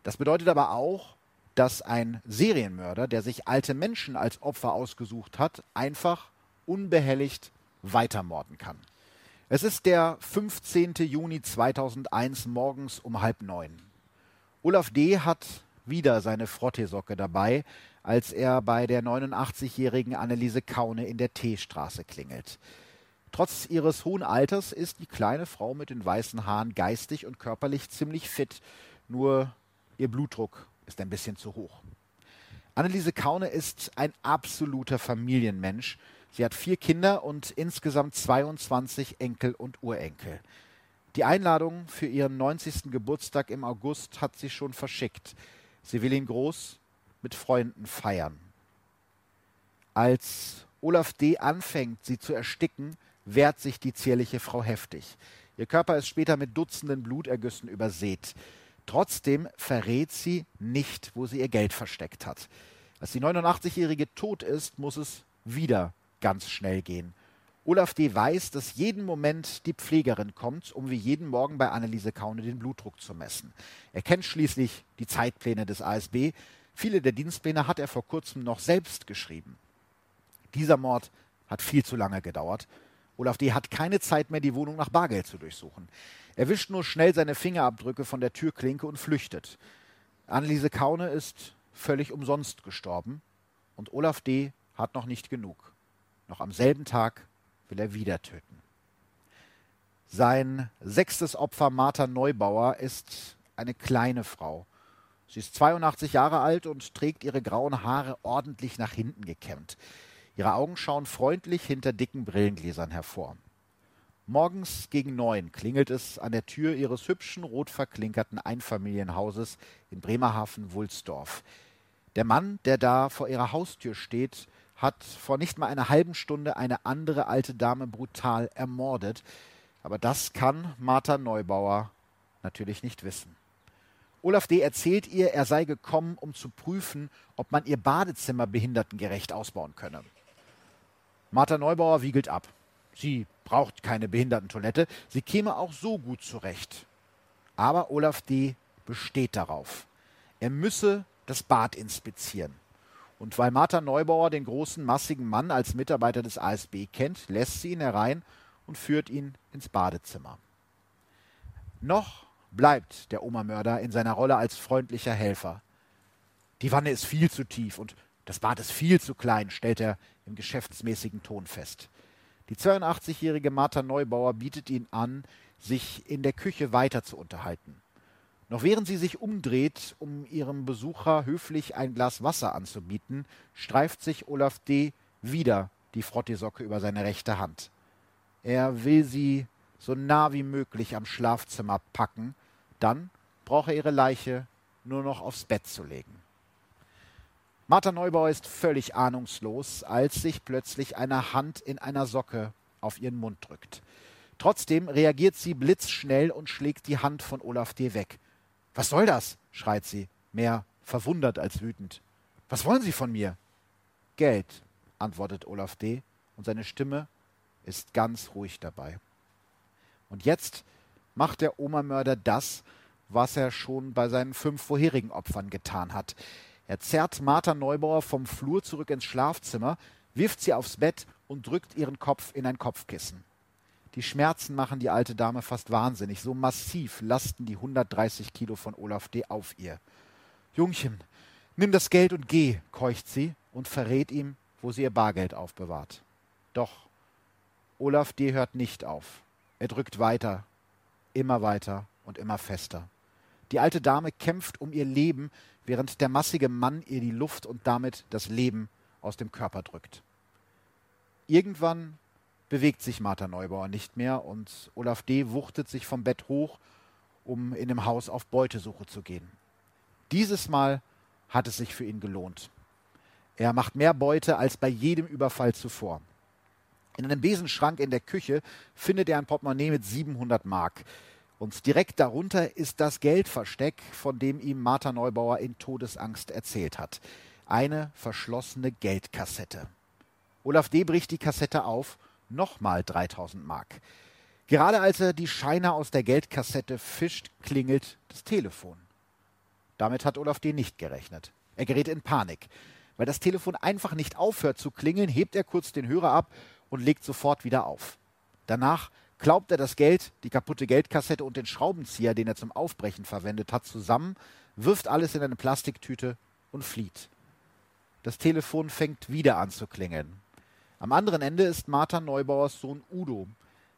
Das bedeutet aber auch, dass ein Serienmörder, der sich alte Menschen als Opfer ausgesucht hat, einfach unbehelligt weitermorden kann. Es ist der 15. Juni 2001 morgens um halb neun. Olaf D. hat wieder seine Frottesocke dabei, als er bei der 89-jährigen Anneliese Kaune in der Teestraße klingelt. Trotz ihres hohen Alters ist die kleine Frau mit den weißen Haaren geistig und körperlich ziemlich fit, nur ihr Blutdruck ist ein bisschen zu hoch. Anneliese Kaune ist ein absoluter Familienmensch. Sie hat vier Kinder und insgesamt 22 Enkel und Urenkel. Die Einladung für ihren 90. Geburtstag im August hat sie schon verschickt. Sie will ihn groß mit Freunden feiern. Als Olaf D. anfängt, sie zu ersticken, wehrt sich die zierliche Frau heftig. Ihr Körper ist später mit Dutzenden Blutergüssen übersät. Trotzdem verrät sie nicht, wo sie ihr Geld versteckt hat. Als die 89-Jährige tot ist, muss es wieder ganz schnell gehen. Olaf D. weiß, dass jeden Moment die Pflegerin kommt, um wie jeden Morgen bei Anneliese Kaune den Blutdruck zu messen. Er kennt schließlich die Zeitpläne des ASB. Viele der Dienstpläne hat er vor kurzem noch selbst geschrieben. Dieser Mord hat viel zu lange gedauert. Olaf D. hat keine Zeit mehr, die Wohnung nach Bargeld zu durchsuchen. Er wischt nur schnell seine Fingerabdrücke von der Türklinke und flüchtet. Anneliese Kaune ist völlig umsonst gestorben und Olaf D. hat noch nicht genug. Noch am selben Tag will er wieder töten. Sein sechstes Opfer, Martha Neubauer, ist eine kleine Frau. Sie ist 82 Jahre alt und trägt ihre grauen Haare ordentlich nach hinten gekämmt. Ihre Augen schauen freundlich hinter dicken Brillengläsern hervor. Morgens gegen neun klingelt es an der Tür ihres hübschen, rot verklinkerten Einfamilienhauses in Bremerhaven-Wulsdorf. Der Mann, der da vor ihrer Haustür steht, hat vor nicht mal einer halben Stunde eine andere alte Dame brutal ermordet. Aber das kann Martha Neubauer natürlich nicht wissen. Olaf D. erzählt ihr, er sei gekommen, um zu prüfen, ob man ihr Badezimmer behindertengerecht ausbauen könne. Martha Neubauer wiegelt ab. Sie braucht keine Behindertentoilette, sie käme auch so gut zurecht. Aber Olaf D. besteht darauf. Er müsse das Bad inspizieren. Und weil Martha Neubauer den großen, massigen Mann als Mitarbeiter des ASB kennt, lässt sie ihn herein und führt ihn ins Badezimmer. Noch bleibt der Oma-Mörder in seiner Rolle als freundlicher Helfer. Die Wanne ist viel zu tief und das Bad ist viel zu klein, stellt er im geschäftsmäßigen Ton fest. Die 82-jährige Martha Neubauer bietet ihn an, sich in der Küche weiter zu unterhalten. Noch während sie sich umdreht, um ihrem Besucher höflich ein Glas Wasser anzubieten, streift sich Olaf D. wieder die Frottesocke über seine rechte Hand. Er will sie so nah wie möglich am Schlafzimmer packen, dann braucht er ihre Leiche nur noch aufs Bett zu legen. Martha Neubauer ist völlig ahnungslos, als sich plötzlich eine Hand in einer Socke auf ihren Mund drückt. Trotzdem reagiert sie blitzschnell und schlägt die Hand von Olaf D. weg. Was soll das? schreit sie, mehr verwundert als wütend. Was wollen Sie von mir? Geld, antwortet Olaf D. und seine Stimme ist ganz ruhig dabei. Und jetzt macht der Oma-Mörder das, was er schon bei seinen fünf vorherigen Opfern getan hat. Er zerrt Martha Neubauer vom Flur zurück ins Schlafzimmer, wirft sie aufs Bett und drückt ihren Kopf in ein Kopfkissen. Die Schmerzen machen die alte Dame fast wahnsinnig. So massiv lasten die 130 Kilo von Olaf D. auf ihr. Jungchen, nimm das Geld und geh, keucht sie und verrät ihm, wo sie ihr Bargeld aufbewahrt. Doch Olaf D. hört nicht auf. Er drückt weiter, immer weiter und immer fester. Die alte Dame kämpft um ihr Leben, während der massige Mann ihr die Luft und damit das Leben aus dem Körper drückt. Irgendwann bewegt sich Martha Neubauer nicht mehr und Olaf D. wuchtet sich vom Bett hoch, um in dem Haus auf Beutesuche zu gehen. Dieses Mal hat es sich für ihn gelohnt. Er macht mehr Beute als bei jedem Überfall zuvor. In einem Besenschrank in der Küche findet er ein Portemonnaie mit 700 Mark. Und direkt darunter ist das Geldversteck, von dem ihm Martha Neubauer in Todesangst erzählt hat. Eine verschlossene Geldkassette. Olaf D. bricht die Kassette auf nochmal 3000 Mark. Gerade als er die Scheine aus der Geldkassette fischt, klingelt das Telefon. Damit hat Olaf D. nicht gerechnet. Er gerät in Panik. Weil das Telefon einfach nicht aufhört zu klingeln, hebt er kurz den Hörer ab und legt sofort wieder auf. Danach klaubt er das Geld, die kaputte Geldkassette und den Schraubenzieher, den er zum Aufbrechen verwendet hat, zusammen, wirft alles in eine Plastiktüte und flieht. Das Telefon fängt wieder an zu klingeln. Am anderen Ende ist Martha Neubauers Sohn Udo.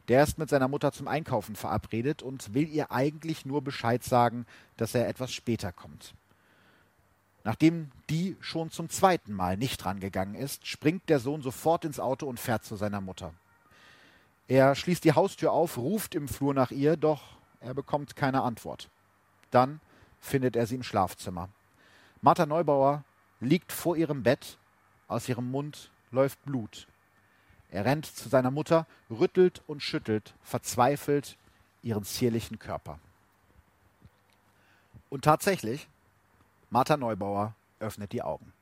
Der ist mit seiner Mutter zum Einkaufen verabredet und will ihr eigentlich nur Bescheid sagen, dass er etwas später kommt. Nachdem die schon zum zweiten Mal nicht rangegangen ist, springt der Sohn sofort ins Auto und fährt zu seiner Mutter. Er schließt die Haustür auf, ruft im Flur nach ihr, doch er bekommt keine Antwort. Dann findet er sie im Schlafzimmer. Martha Neubauer liegt vor ihrem Bett, aus ihrem Mund läuft Blut. Er rennt zu seiner Mutter, rüttelt und schüttelt, verzweifelt ihren zierlichen Körper. Und tatsächlich, Martha Neubauer öffnet die Augen.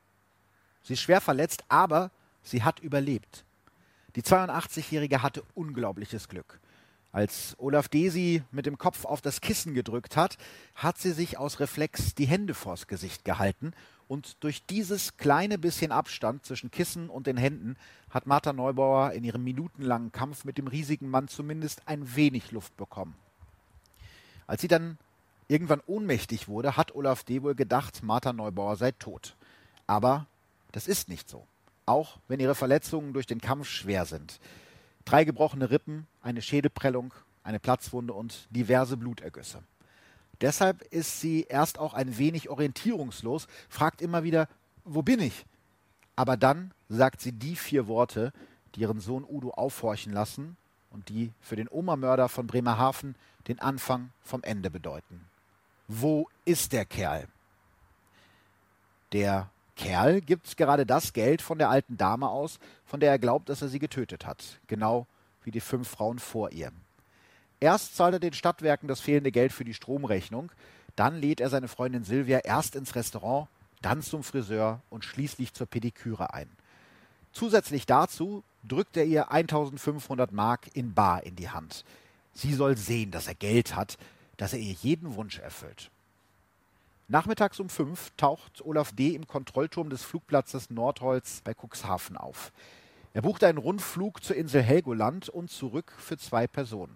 Sie ist schwer verletzt, aber sie hat überlebt. Die 82-Jährige hatte unglaubliches Glück. Als Olaf Desi mit dem Kopf auf das Kissen gedrückt hat, hat sie sich aus Reflex die Hände vors Gesicht gehalten und durch dieses kleine bisschen Abstand zwischen Kissen und den Händen hat Martha Neubauer in ihrem minutenlangen Kampf mit dem riesigen Mann zumindest ein wenig Luft bekommen. Als sie dann irgendwann ohnmächtig wurde, hat Olaf D. gedacht, Martha Neubauer sei tot. Aber das ist nicht so. Auch wenn ihre Verletzungen durch den Kampf schwer sind. Drei gebrochene Rippen, eine Schädelprellung, eine Platzwunde und diverse Blutergüsse. Deshalb ist sie erst auch ein wenig orientierungslos, fragt immer wieder, wo bin ich? Aber dann sagt sie die vier Worte, die ihren Sohn Udo aufhorchen lassen und die für den Oma-Mörder von Bremerhaven den Anfang vom Ende bedeuten. Wo ist der Kerl? Der Kerl gibt gerade das Geld von der alten Dame aus, von der er glaubt, dass er sie getötet hat, genau wie die fünf Frauen vor ihr. Erst zahlt er den Stadtwerken das fehlende Geld für die Stromrechnung, dann lädt er seine Freundin Silvia erst ins Restaurant, dann zum Friseur und schließlich zur Pediküre ein. Zusätzlich dazu drückt er ihr 1500 Mark in Bar in die Hand. Sie soll sehen, dass er Geld hat, dass er ihr jeden Wunsch erfüllt. Nachmittags um fünf taucht Olaf D. im Kontrollturm des Flugplatzes Nordholz bei Cuxhaven auf. Er bucht einen Rundflug zur Insel Helgoland und zurück für zwei Personen.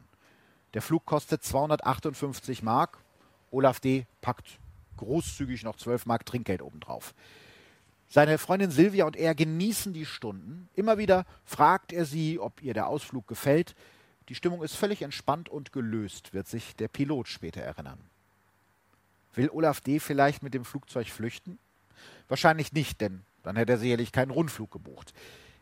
Der Flug kostet 258 Mark. Olaf D. packt großzügig noch 12 Mark Trinkgeld obendrauf. Seine Freundin Silvia und er genießen die Stunden. Immer wieder fragt er sie, ob ihr der Ausflug gefällt. Die Stimmung ist völlig entspannt und gelöst, wird sich der Pilot später erinnern. Will Olaf D. vielleicht mit dem Flugzeug flüchten? Wahrscheinlich nicht, denn dann hätte er sicherlich keinen Rundflug gebucht.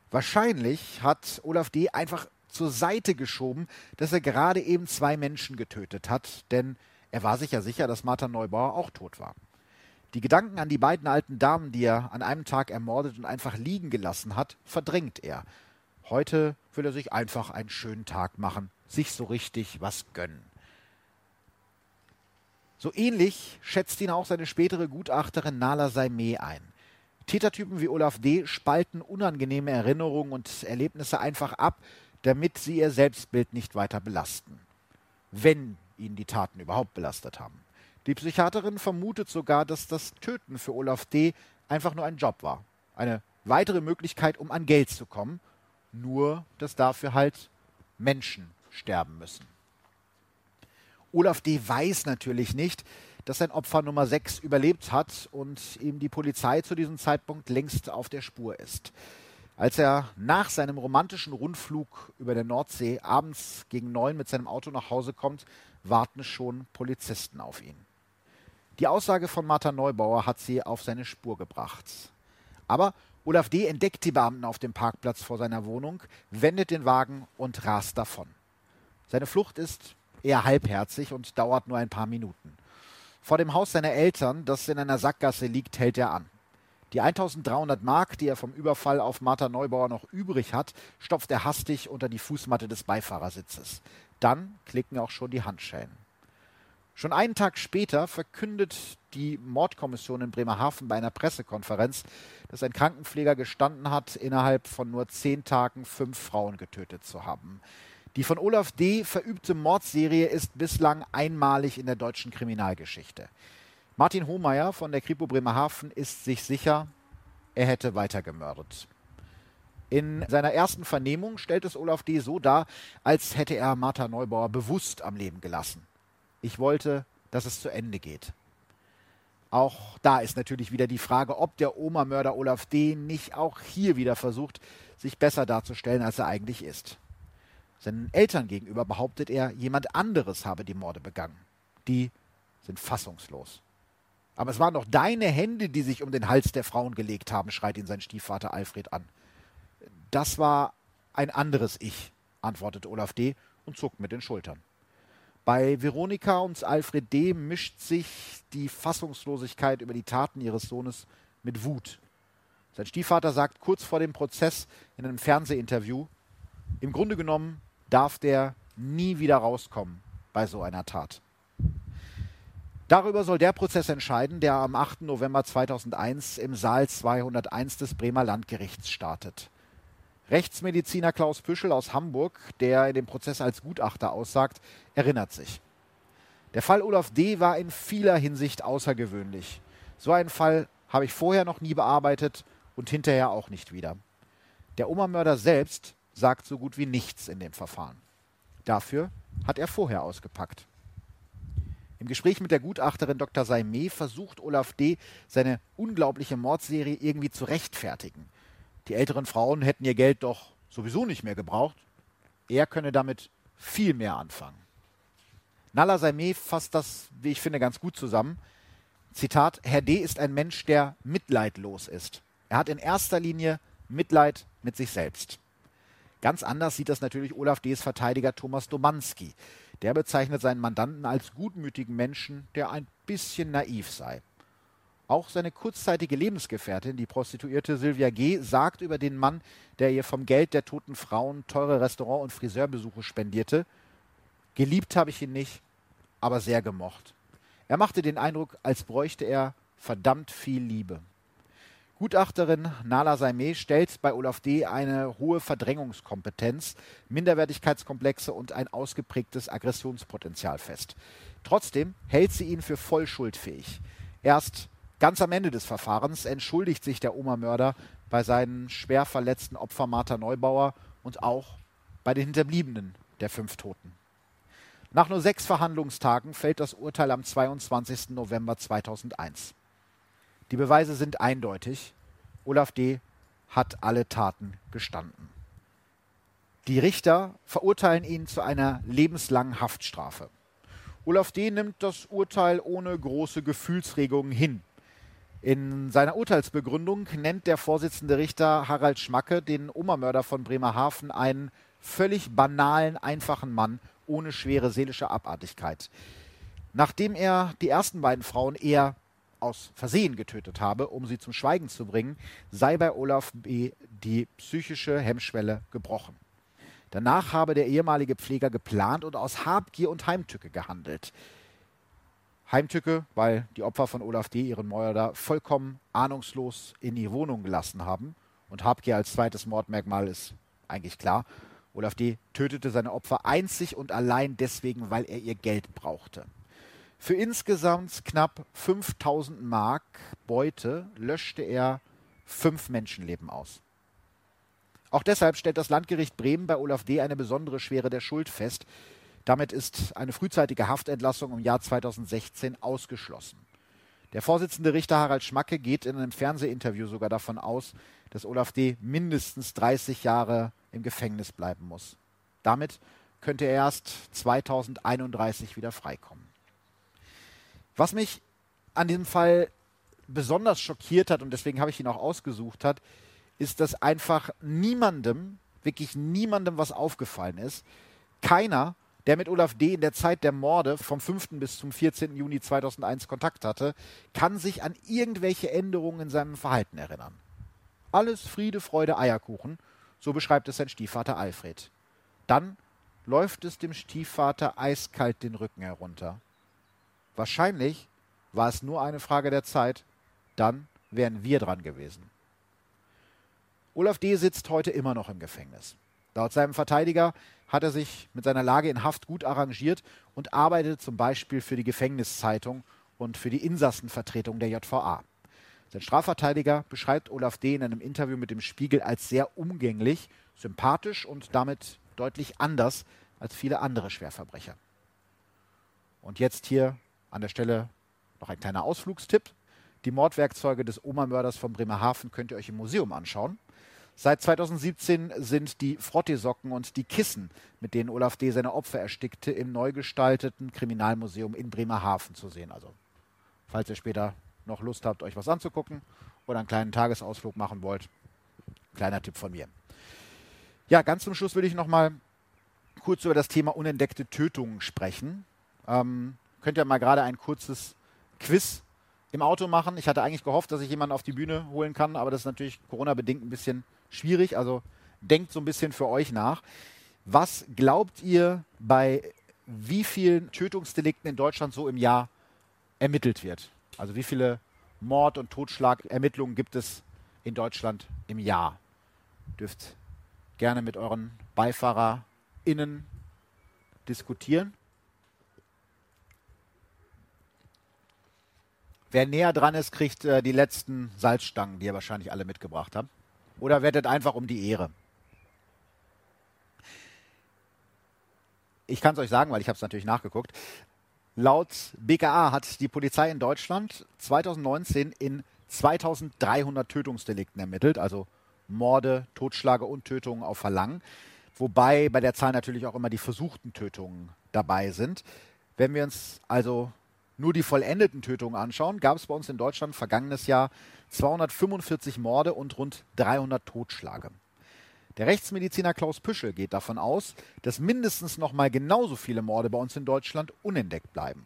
Wahrscheinlich hat Olaf D. einfach zur Seite geschoben, dass er gerade eben zwei Menschen getötet hat, denn er war sich ja sicher, dass Martha Neubauer auch tot war. Die Gedanken an die beiden alten Damen, die er an einem Tag ermordet und einfach liegen gelassen hat, verdrängt er. Heute will er sich einfach einen schönen Tag machen, sich so richtig was gönnen. So ähnlich schätzt ihn auch seine spätere Gutachterin Nala Saimeh ein. Tätertypen wie Olaf D. spalten unangenehme Erinnerungen und Erlebnisse einfach ab, damit sie ihr Selbstbild nicht weiter belasten. Wenn ihn die Taten überhaupt belastet haben. Die Psychiaterin vermutet sogar, dass das Töten für Olaf D. einfach nur ein Job war. Eine weitere Möglichkeit, um an Geld zu kommen nur dass dafür halt Menschen sterben müssen. Olaf D. weiß natürlich nicht, dass sein Opfer Nummer 6 überlebt hat und ihm die Polizei zu diesem Zeitpunkt längst auf der Spur ist. Als er nach seinem romantischen Rundflug über der Nordsee abends gegen neun mit seinem Auto nach Hause kommt, warten schon Polizisten auf ihn. Die Aussage von Martha Neubauer hat sie auf seine Spur gebracht. Aber Olaf D. entdeckt die Beamten auf dem Parkplatz vor seiner Wohnung, wendet den Wagen und rast davon. Seine Flucht ist eher halbherzig und dauert nur ein paar Minuten. Vor dem Haus seiner Eltern, das in einer Sackgasse liegt, hält er an. Die 1300 Mark, die er vom Überfall auf Martha Neubauer noch übrig hat, stopft er hastig unter die Fußmatte des Beifahrersitzes. Dann klicken auch schon die Handschellen. Schon einen Tag später verkündet die Mordkommission in Bremerhaven bei einer Pressekonferenz, dass ein Krankenpfleger gestanden hat, innerhalb von nur zehn Tagen fünf Frauen getötet zu haben. Die von Olaf D. verübte Mordserie ist bislang einmalig in der deutschen Kriminalgeschichte. Martin Hohmeier von der Kripo Bremerhaven ist sich sicher, er hätte weiter gemördet. In seiner ersten Vernehmung stellt es Olaf D. so dar, als hätte er Martha Neubauer bewusst am Leben gelassen. Ich wollte, dass es zu Ende geht. Auch da ist natürlich wieder die Frage, ob der Oma-Mörder Olaf D. nicht auch hier wieder versucht, sich besser darzustellen, als er eigentlich ist. Seinen Eltern gegenüber behauptet er, jemand anderes habe die Morde begangen. Die sind fassungslos. Aber es waren doch deine Hände, die sich um den Hals der Frauen gelegt haben, schreit ihn sein Stiefvater Alfred an. Das war ein anderes Ich, antwortet Olaf D. und zuckt mit den Schultern. Bei Veronika und Alfred D. mischt sich die Fassungslosigkeit über die Taten ihres Sohnes mit Wut. Sein Stiefvater sagt kurz vor dem Prozess in einem Fernsehinterview, im Grunde genommen darf der nie wieder rauskommen bei so einer Tat. Darüber soll der Prozess entscheiden, der am 8. November 2001 im Saal 201 des Bremer Landgerichts startet. Rechtsmediziner Klaus Püschel aus Hamburg, der in dem Prozess als Gutachter aussagt, erinnert sich. Der Fall Olaf D. war in vieler Hinsicht außergewöhnlich. So einen Fall habe ich vorher noch nie bearbeitet und hinterher auch nicht wieder. Der Oma-Mörder selbst sagt so gut wie nichts in dem Verfahren. Dafür hat er vorher ausgepackt. Im Gespräch mit der Gutachterin Dr. Saimé versucht Olaf D. seine unglaubliche Mordserie irgendwie zu rechtfertigen. Die älteren Frauen hätten ihr Geld doch sowieso nicht mehr gebraucht. Er könne damit viel mehr anfangen. Nala Saimé fasst das, wie ich finde, ganz gut zusammen. Zitat: Herr D. ist ein Mensch, der mitleidlos ist. Er hat in erster Linie Mitleid mit sich selbst. Ganz anders sieht das natürlich Olaf D.s Verteidiger Thomas Domanski. Der bezeichnet seinen Mandanten als gutmütigen Menschen, der ein bisschen naiv sei. Auch seine kurzzeitige Lebensgefährtin, die Prostituierte Sylvia G., sagt über den Mann, der ihr vom Geld der toten Frauen teure Restaurant- und Friseurbesuche spendierte, geliebt habe ich ihn nicht, aber sehr gemocht. Er machte den Eindruck, als bräuchte er verdammt viel Liebe. Gutachterin Nala Saimé stellt bei Olaf D. eine hohe Verdrängungskompetenz, Minderwertigkeitskomplexe und ein ausgeprägtes Aggressionspotenzial fest. Trotzdem hält sie ihn für voll schuldfähig. Erst Ganz am Ende des Verfahrens entschuldigt sich der Oma-Mörder bei seinen schwer verletzten Opfer Martha Neubauer und auch bei den Hinterbliebenen der fünf Toten. Nach nur sechs Verhandlungstagen fällt das Urteil am 22. November 2001. Die Beweise sind eindeutig. Olaf D. hat alle Taten gestanden. Die Richter verurteilen ihn zu einer lebenslangen Haftstrafe. Olaf D. nimmt das Urteil ohne große Gefühlsregungen hin. In seiner Urteilsbegründung nennt der Vorsitzende Richter Harald Schmacke den Oma-Mörder von Bremerhaven einen völlig banalen, einfachen Mann ohne schwere seelische Abartigkeit. Nachdem er die ersten beiden Frauen eher aus Versehen getötet habe, um sie zum Schweigen zu bringen, sei bei Olaf B. die psychische Hemmschwelle gebrochen. Danach habe der ehemalige Pfleger geplant und aus Habgier und Heimtücke gehandelt. Heimtücke, weil die Opfer von Olaf D. ihren Mörder vollkommen ahnungslos in die Wohnung gelassen haben. Und Habgier als zweites Mordmerkmal ist eigentlich klar. Olaf D. tötete seine Opfer einzig und allein deswegen, weil er ihr Geld brauchte. Für insgesamt knapp 5000 Mark Beute löschte er fünf Menschenleben aus. Auch deshalb stellt das Landgericht Bremen bei Olaf D. eine besondere Schwere der Schuld fest, damit ist eine frühzeitige Haftentlassung im Jahr 2016 ausgeschlossen. Der Vorsitzende Richter Harald Schmacke geht in einem Fernsehinterview sogar davon aus, dass Olaf D. mindestens 30 Jahre im Gefängnis bleiben muss. Damit könnte er erst 2031 wieder freikommen. Was mich an diesem Fall besonders schockiert hat und deswegen habe ich ihn auch ausgesucht hat, ist, dass einfach niemandem, wirklich niemandem was aufgefallen ist. Keiner der mit Olaf D. in der Zeit der Morde vom 5. bis zum 14. Juni 2001 Kontakt hatte, kann sich an irgendwelche Änderungen in seinem Verhalten erinnern. Alles Friede, Freude, Eierkuchen, so beschreibt es sein Stiefvater Alfred. Dann läuft es dem Stiefvater eiskalt den Rücken herunter. Wahrscheinlich war es nur eine Frage der Zeit, dann wären wir dran gewesen. Olaf D. sitzt heute immer noch im Gefängnis. Laut seinem Verteidiger hat er sich mit seiner Lage in Haft gut arrangiert und arbeitet zum Beispiel für die Gefängniszeitung und für die Insassenvertretung der JVA. Sein Strafverteidiger beschreibt Olaf D. in einem Interview mit dem Spiegel als sehr umgänglich, sympathisch und damit deutlich anders als viele andere Schwerverbrecher. Und jetzt hier an der Stelle noch ein kleiner Ausflugstipp. Die Mordwerkzeuge des Oma-Mörders von Bremerhaven könnt ihr euch im Museum anschauen. Seit 2017 sind die Frottesocken und die Kissen, mit denen Olaf D. seine Opfer erstickte, im neu gestalteten Kriminalmuseum in Bremerhaven zu sehen. Also, falls ihr später noch Lust habt, euch was anzugucken oder einen kleinen Tagesausflug machen wollt, kleiner Tipp von mir. Ja, ganz zum Schluss will ich noch mal kurz über das Thema unentdeckte Tötungen sprechen. Ähm, könnt ihr mal gerade ein kurzes Quiz im Auto machen. Ich hatte eigentlich gehofft, dass ich jemanden auf die Bühne holen kann, aber das ist natürlich Corona-bedingt ein bisschen schwierig. Also denkt so ein bisschen für euch nach. Was glaubt ihr, bei wie vielen Tötungsdelikten in Deutschland so im Jahr ermittelt wird? Also wie viele Mord- und Totschlagermittlungen gibt es in Deutschland im Jahr? Dürft gerne mit euren BeifahrerInnen diskutieren. Wer näher dran ist, kriegt äh, die letzten Salzstangen, die ihr wahrscheinlich alle mitgebracht habt. Oder wettet einfach um die Ehre. Ich kann es euch sagen, weil ich habe es natürlich nachgeguckt. Laut BKA hat die Polizei in Deutschland 2019 in 2300 Tötungsdelikten ermittelt, also Morde, Totschläge und Tötungen auf Verlangen. Wobei bei der Zahl natürlich auch immer die versuchten Tötungen dabei sind. Wenn wir uns also nur die vollendeten Tötungen anschauen, gab es bei uns in Deutschland vergangenes Jahr 245 Morde und rund 300 Totschläge. Der Rechtsmediziner Klaus Püschel geht davon aus, dass mindestens noch mal genauso viele Morde bei uns in Deutschland unentdeckt bleiben.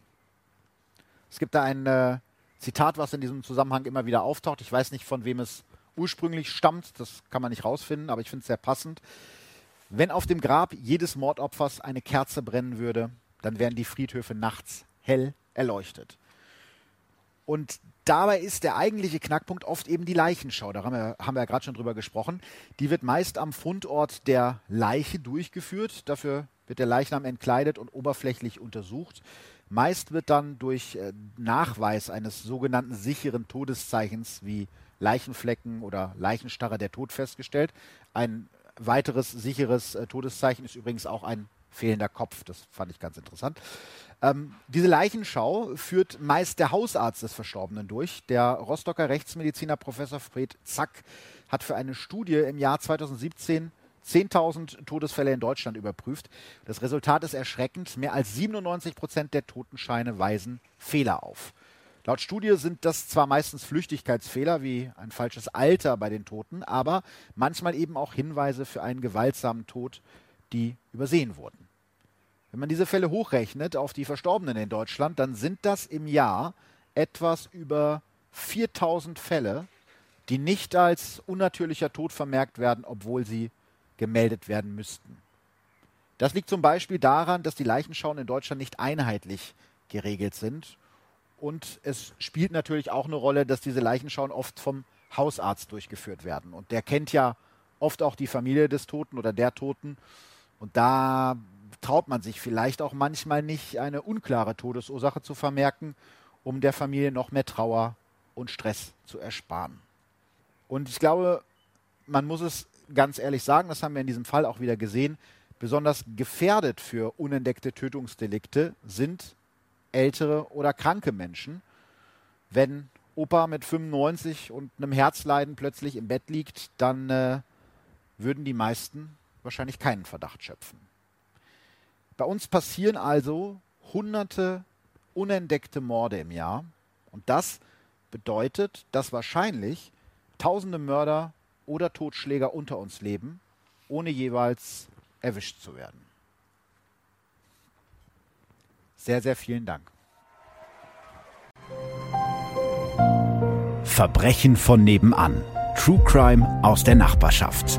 Es gibt da ein äh, Zitat, was in diesem Zusammenhang immer wieder auftaucht. Ich weiß nicht, von wem es ursprünglich stammt, das kann man nicht rausfinden, aber ich finde es sehr passend. Wenn auf dem Grab jedes Mordopfers eine Kerze brennen würde, dann wären die Friedhöfe nachts hell erleuchtet. Und dabei ist der eigentliche Knackpunkt oft eben die Leichenschau. Da haben wir, haben wir ja gerade schon drüber gesprochen. Die wird meist am Fundort der Leiche durchgeführt. Dafür wird der Leichnam entkleidet und oberflächlich untersucht. Meist wird dann durch äh, Nachweis eines sogenannten sicheren Todeszeichens wie Leichenflecken oder Leichenstarre der Tod festgestellt. Ein weiteres sicheres äh, Todeszeichen ist übrigens auch ein fehlender Kopf. Das fand ich ganz interessant. Ähm, diese Leichenschau führt meist der Hausarzt des Verstorbenen durch. Der Rostocker Rechtsmediziner Professor Fred Zack hat für eine Studie im Jahr 2017 10.000 Todesfälle in Deutschland überprüft. Das Resultat ist erschreckend. Mehr als 97 Prozent der Totenscheine weisen Fehler auf. Laut Studie sind das zwar meistens Flüchtigkeitsfehler wie ein falsches Alter bei den Toten, aber manchmal eben auch Hinweise für einen gewaltsamen Tod, die übersehen wurden. Wenn man diese Fälle hochrechnet auf die Verstorbenen in Deutschland, dann sind das im Jahr etwas über 4000 Fälle, die nicht als unnatürlicher Tod vermerkt werden, obwohl sie gemeldet werden müssten. Das liegt zum Beispiel daran, dass die Leichenschauen in Deutschland nicht einheitlich geregelt sind. Und es spielt natürlich auch eine Rolle, dass diese Leichenschauen oft vom Hausarzt durchgeführt werden. Und der kennt ja oft auch die Familie des Toten oder der Toten. Und da traut man sich vielleicht auch manchmal nicht, eine unklare Todesursache zu vermerken, um der Familie noch mehr Trauer und Stress zu ersparen. Und ich glaube, man muss es ganz ehrlich sagen, das haben wir in diesem Fall auch wieder gesehen, besonders gefährdet für unentdeckte Tötungsdelikte sind ältere oder kranke Menschen. Wenn Opa mit 95 und einem Herzleiden plötzlich im Bett liegt, dann äh, würden die meisten wahrscheinlich keinen Verdacht schöpfen. Bei uns passieren also hunderte unentdeckte Morde im Jahr. Und das bedeutet, dass wahrscheinlich tausende Mörder oder Totschläger unter uns leben, ohne jeweils erwischt zu werden. Sehr, sehr vielen Dank. Verbrechen von nebenan. True Crime aus der Nachbarschaft.